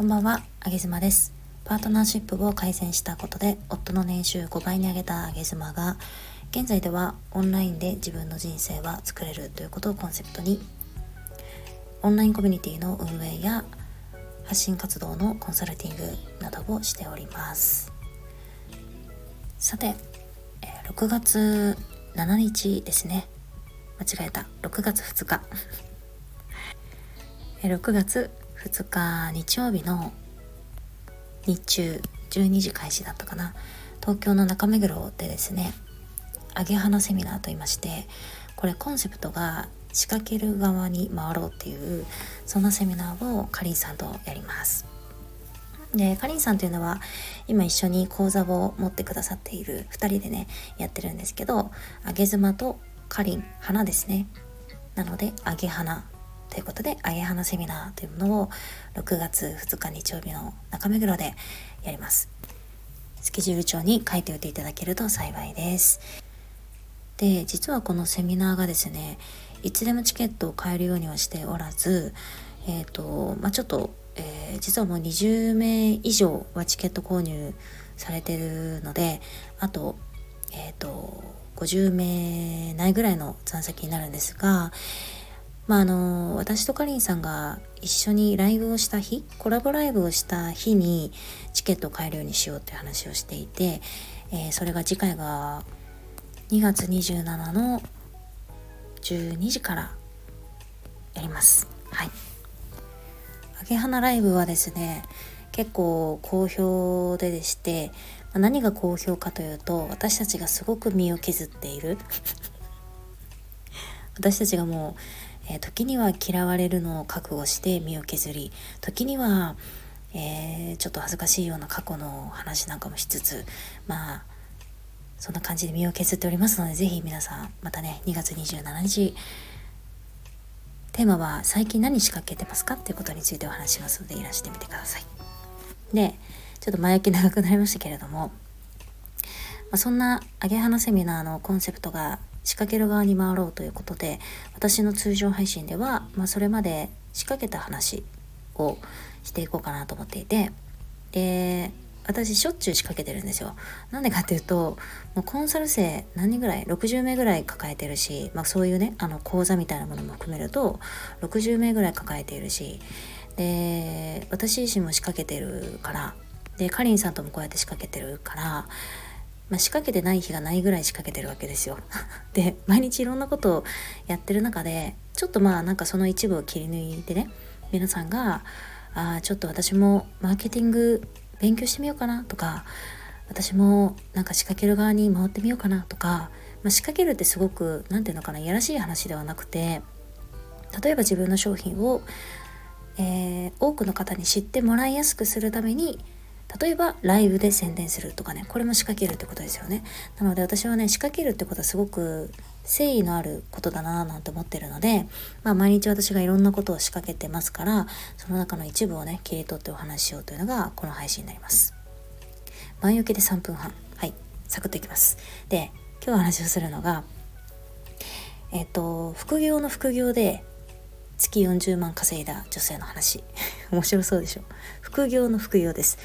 こんばんは、あげずまです。パートナーシップを改善したことで、夫の年収5倍に上げたあげずまが、現在ではオンラインで自分の人生は作れるということをコンセプトに、オンラインコミュニティの運営や発信活動のコンサルティングなどをしております。さて、6月7日ですね。間違えた。6月2日。6月2日日曜日の日中12時開始だったかな。東京の中目黒でですね揚げ花セミナーと言いましてこれコンセプトが仕掛ける側に回ろうっていうそんなセミナーをかりんさんとやります。でかりんさんというのは今一緒に講座を持ってくださっている2人でねやってるんですけど揚げ妻とかりん花ですね。なので揚げ花ということで、あげ花セミナーというものを6月2日日曜日の中目黒でやります。スケジュール帳に書いておいていただけると幸いです。で、実はこのセミナーがですね、いつでもチケットを買えるようにはしておらず、えっ、ー、と、まあ、ちょっと、えー、実はもう20名以上はチケット購入されてるので、あと、えっ、ー、と、50名ないぐらいの残席になるんですが、まああの私とかりんさんが一緒にライブをした日コラボライブをした日にチケットを買えるようにしようって話をしていて、えー、それが次回が2月27の12時からやります。はい。あげ花ライブはですね結構好評ででして、何が好評かというと私たちがすごく身を削っている。私たちがもうえー、時には嫌われるのを覚悟して身を削り時には、えー、ちょっと恥ずかしいような過去の話なんかもしつつまあそんな感じで身を削っておりますので是非皆さんまたね2月27日テーマは最近何仕掛けてますかっていうことについてお話しますのでいらしてみてください。でちょっと前置き長くなりましたけれども、まあ、そんな揚げ花セミナーのコンセプトが仕掛ける側に回ろうということで私の通常配信では、まあ、それまで仕掛けた話をしていこうかなと思っていてで私しょっちゅう仕掛けてるんですよ。なんでかっていうともうコンサル生何人ぐらい60名ぐらい抱えてるし、まあ、そういうねあの講座みたいなものも含めると60名ぐらい抱えているしで私自身も仕掛けてるからでかりんさんともこうやって仕掛けてるからまあ、仕掛けてない日がないぐらい仕掛けてるわけですよ。で毎日いろんなことをやってる中でちょっとまあなんかその一部を切り抜いてね皆さんが「ああちょっと私もマーケティング勉強してみようかな」とか「私もなんか仕掛ける側に回ってみようかな」とか、まあ、仕掛けるってすごく何て言うのかないやらしい話ではなくて例えば自分の商品を、えー、多くの方に知ってもらいやすくするために例えばライブで宣伝するとかねこれも仕掛けるってことですよね。なので私はね仕掛けるってことはすごく誠意のあることだなぁなんて思ってるので、まあ、毎日私がいろんなことを仕掛けてますからその中の一部をね切り取ってお話ししようというのがこの配信になります。前置きで3分半。はい。サクッといきます。で今日お話をするのがえっ、と副業の副業で月40万稼いだ女性の話。面白そうでしょ？副業の副業です。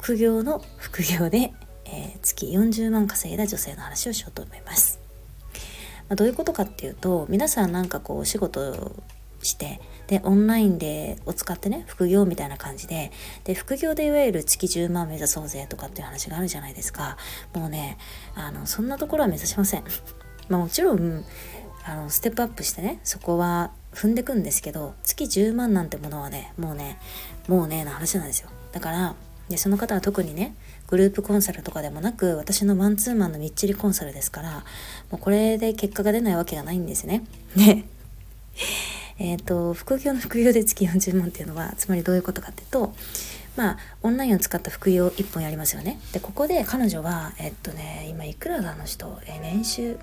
副業の副業で、えー、月40万稼いだ女性の話をしようと思います。まあ、どういうことかっていうと皆さんなんかこうお仕事してでオンラインでを使ってね副業みたいな感じでで副業でいわゆる月10万目指そうぜとかっていう話があるじゃないですか。もうねあのそんなところは目指しません。まあもちろんあのステップアップしてねそこは踏んでくんですけど月10万なんてものはねもうねもうねな話なんですよ。だからでその方は特にねグループコンサルとかでもなく私のマンツーマンのみっちりコンサルですからもうこれで結果が出ないわけがないんですね。でえっ、と副業の副業で月40万っていうのはつまりどういうことかっていうとまあオンラインを使った副業1本やりますよね。でここで彼女はえっとね今いくらだあの人、え年収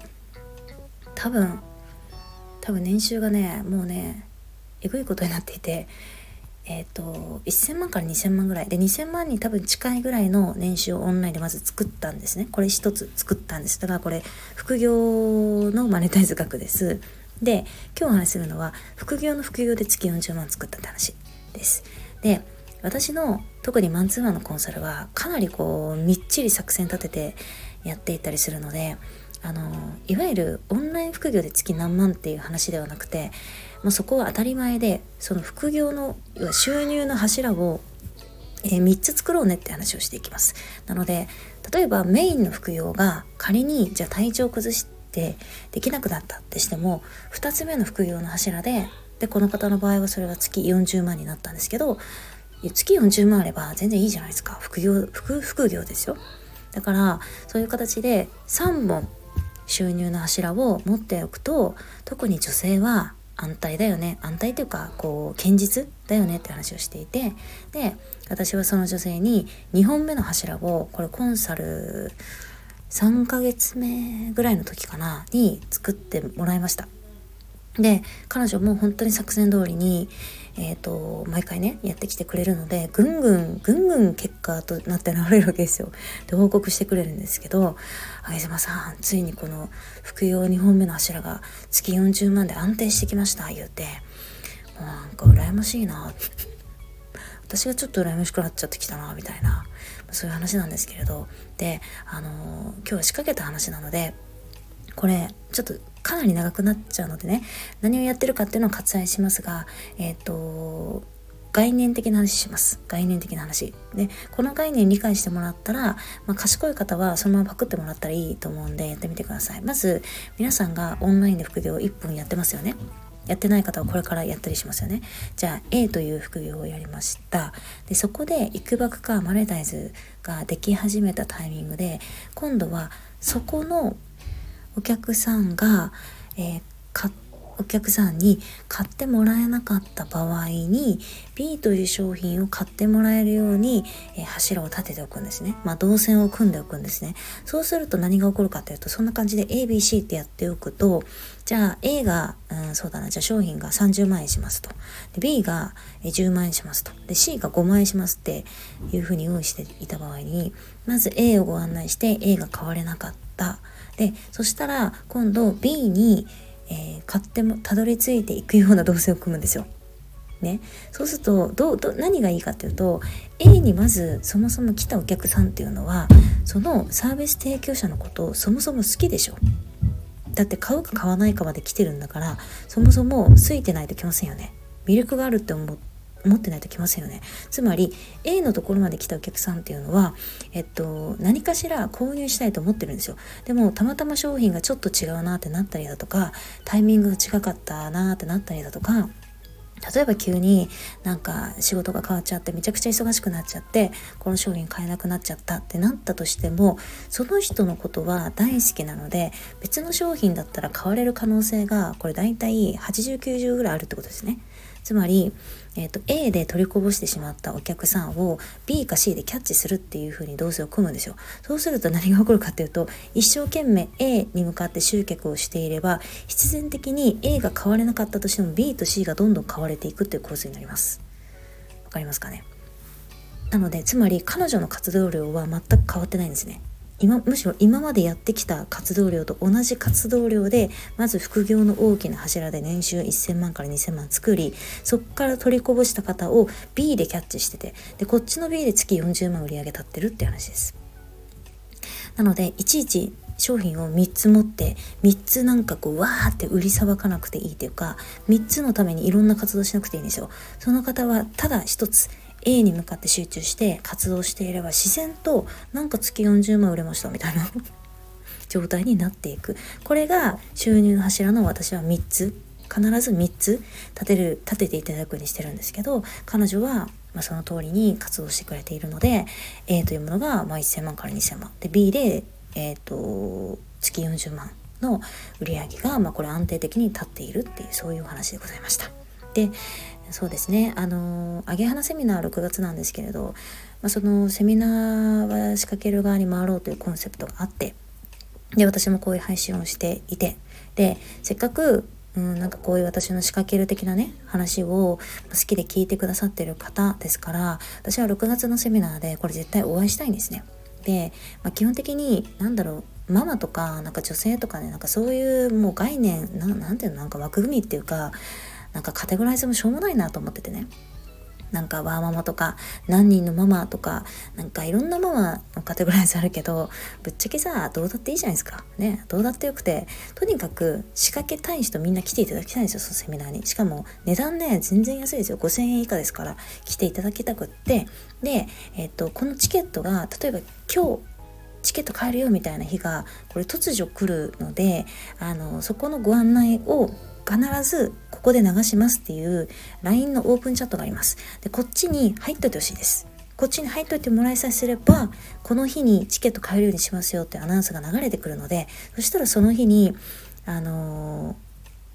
多分多分年収がねもうねえぐいことになっていてえっ、ー、と1000万から2000万ぐらい。で2000万に多分近いぐらいの年収をオンラインでまず作ったんですね。これ一つ作ったんです。だからこれ副業のマネタイズ額です。で今日お話しするのは副業の副業で月40万作ったって話です。で私の特にマンツーマンのコンサルはかなりこうみっちり作戦立ててやっていったりするのであのいわゆるオンライン副業で月何万っていう話ではなくてもうそこは当たり前でその副業の収入の柱を、えー、3つ作ろうねって話をしていきます。なので例えばメインの副業が仮にじゃあ体調を崩してできなくなったってしても2つ目の副業の柱ででこの方の場合はそれが月40万になったんですけど月40万あれば全然いいじゃないですか。副業副副業ですよ。だからそういう形で3本収入の柱を持っておくと特に女性は安泰だよね。安泰というかこう堅実だよねって話をしていて。で私はその女性に2本目の柱をこれコンサル3ヶ月目ぐらいの時かなに作ってもらいました。で彼女も本当に作戦通りにえーと、毎回ねやってきてくれるのでぐんぐんぐんぐん結果となって現れるわけですよ。で報告してくれるんですけど「上島さんついにこの副業2本目の柱が月40万で安定してきました」言うてもうなんか羨ましいな私がちょっと羨ましくなっちゃってきたなみたいなそういう話なんですけれどであのー、今日は仕掛けた話なのでこれちょっとかなり長くなっちゃうのでね何をやってるかっていうのを割愛しますがえっ、ー、と概念的な話します概念的な話でこの概念理解してもらったら、まあ、賢い方はそのままパクってもらったらいいと思うんでやってみてくださいまず皆さんがオンラインで副業1分やってますよねやってない方はこれからやったりしますよね。じゃあ A という副業をやりました。でそこでいくばくかマネタイズができ始めたタイミングで今度はそこのお客さんが、えー、買お客さんに買ってもらえなかった場合に B という商品を買ってもらえるように、え、柱を立てておくんですね。まあ動線を組んでおくんですね。そうすると何が起こるかというとそんな感じで ABC ってやっておくとじゃあ A が、うん、そうだなじゃあ商品が30万円しますとで B が10万円しますとで C が5万円しますっていうふうに用意していた場合にまず A をご案内して A が買われなかった。でそしたら今度 B に、えー、買ってもたどり着いていくような動線を組むんですよ。ね、そうするとどど何がいいかっていうと A にまずそもそも来たお客さんっていうのはそのサービス提供者のことをそもそも好きでしょ。だって買うか買わないかまで来てるんだからそもそも好いてないと来ませんよね。魅力があるって思持ってないときますよねつまり A のところまで来たお客さんっていうのは、えっと、何かしら購入したいと思ってるんですよでもたまたま商品がちょっと違うなってなったりだとかタイミングが違かったなってなったりだとか例えば急になんか仕事が変わっちゃってめちゃくちゃ忙しくなっちゃってこの商品買えなくなっちゃったってなったとしてもその人のことは大好きなので別の商品だったら買われる可能性がこれ大体8090ぐらいあるってことですね。つまり、えーと、A で取りこぼしてしまったお客さんを B か C でキャッチするっていう風に動作を組むんですよ。そうすると何が起こるかっていうと一生懸命 A に向かって集客をしていれば必然的に A が買われなかったとしても B と C がどんどん買われていくっていう構図になります。わかりますかね？なのでつまり彼女の活動量は全く変わってないんですね。今むしろ今までやってきた活動量と同じ活動量でまず副業の大きな柱で年収1000万から2000万作りそこから取りこぼした方を B でキャッチしててでこっちの B で月40万売り上げ立ってるって話です。なのでいちいち商品を3つ持って3つなんかこうわーって売りさばかなくていいっていうか3つのためにいろんな活動しなくていいんですよ。その方はただ1つ A に向かって集中して活動していれば自然となんか月40万売れましたみたいな 状態になっていく。これが収入の柱の私は3つ。必ず3つ立てる立てていただくようにしてるんですけど彼女はま、その通りに活動してくれているので A というものがまあ1000万から2000万。で B で、えーと、月40万の売り上げがまあこれ安定的に立っているっていうそういうお話でございました。でそうですねあの揚げ花セミナー6月なんですけれど、まあ、そのセミナーは仕掛ける側に回ろうというコンセプトがあってで私もこういう配信をしていてでせっかくうん、なんかこういう私の仕掛ける的なね話を好きで聞いてくださってる方ですから私は6月のセミナーでこれ絶対お会いしたいんですね。で、まあ、基本的に何だろうママとかなんか女性とかねなんかそういうもう概念ななんていうのなんか枠組みっていうかなんかカテゴライズもしょうもないなと思っててね。なんかワーママとか何人のママとかなんかいろんなママのカテゴライズあるけどぶっちゃけさどうだっていいじゃないですか。ねどうだってよくてとにかく仕掛けたい人みんな来ていただきたいんですよそのセミナーに。しかも値段ね全然安いですよ。5000円以下ですから来ていただきたくって。で、えっと、このチケットが例えば今日チケット買えるよみたいな日がこれ突如来るのであのそこのご案内を必ずここで流しますっていう LINE のオープンチャットがあります。で、こっちに入っといてほしいです。こっちに入っといてもらいさえすれば、この日にチケット買えるようにしますよってアナウンスが流れてくるので、そしたらその日に、あのー、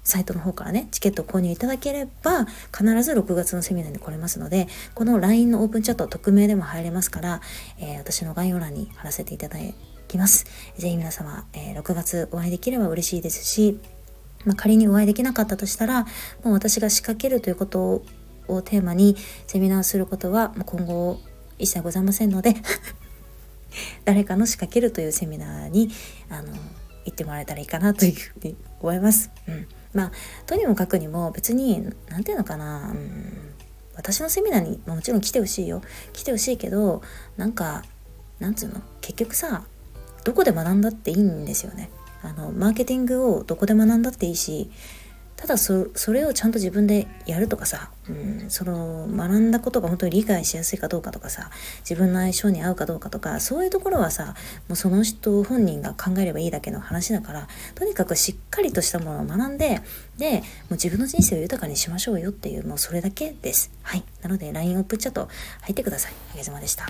サイトの方からね、チケットを購入いただければ、必ず6月のセミナーに来れますので、この LINE のオープンチャット匿名でも入れますから、えー、私の概要欄に貼らせていただきます。ぜひ皆様、えー、6月お会いできれば嬉しいですし、まあ、仮にお会いできなかったとしたらもう私が仕掛けるということをテーマにセミナーすることは今後一切ございませんので 誰かの仕掛けるというセミナーにあの行ってもらえたらいいかなというふうに思います。うん、まあとにもかくにも別に何て言うのかな、うん、私のセミナーにもちろん来てほしいよ来てほしいけどなんかなんつうの？結局さどこで学んだっていいんですよね。あのマーケティングをどこで学んだっていいしただそれをちゃんと自分でやるとかさ、うん、その学んだことが本当に理解しやすいかどうかとかさ自分の相性に合うかどうかとかそういうところはさもうその人本人が考えればいいだけの話だからとにかくしっかりとしたものを学んででもう自分の人生を豊かにしましょうよっていうもうそれだけです。はい。なので LINE オープンチャット入ってください。あげずまでした。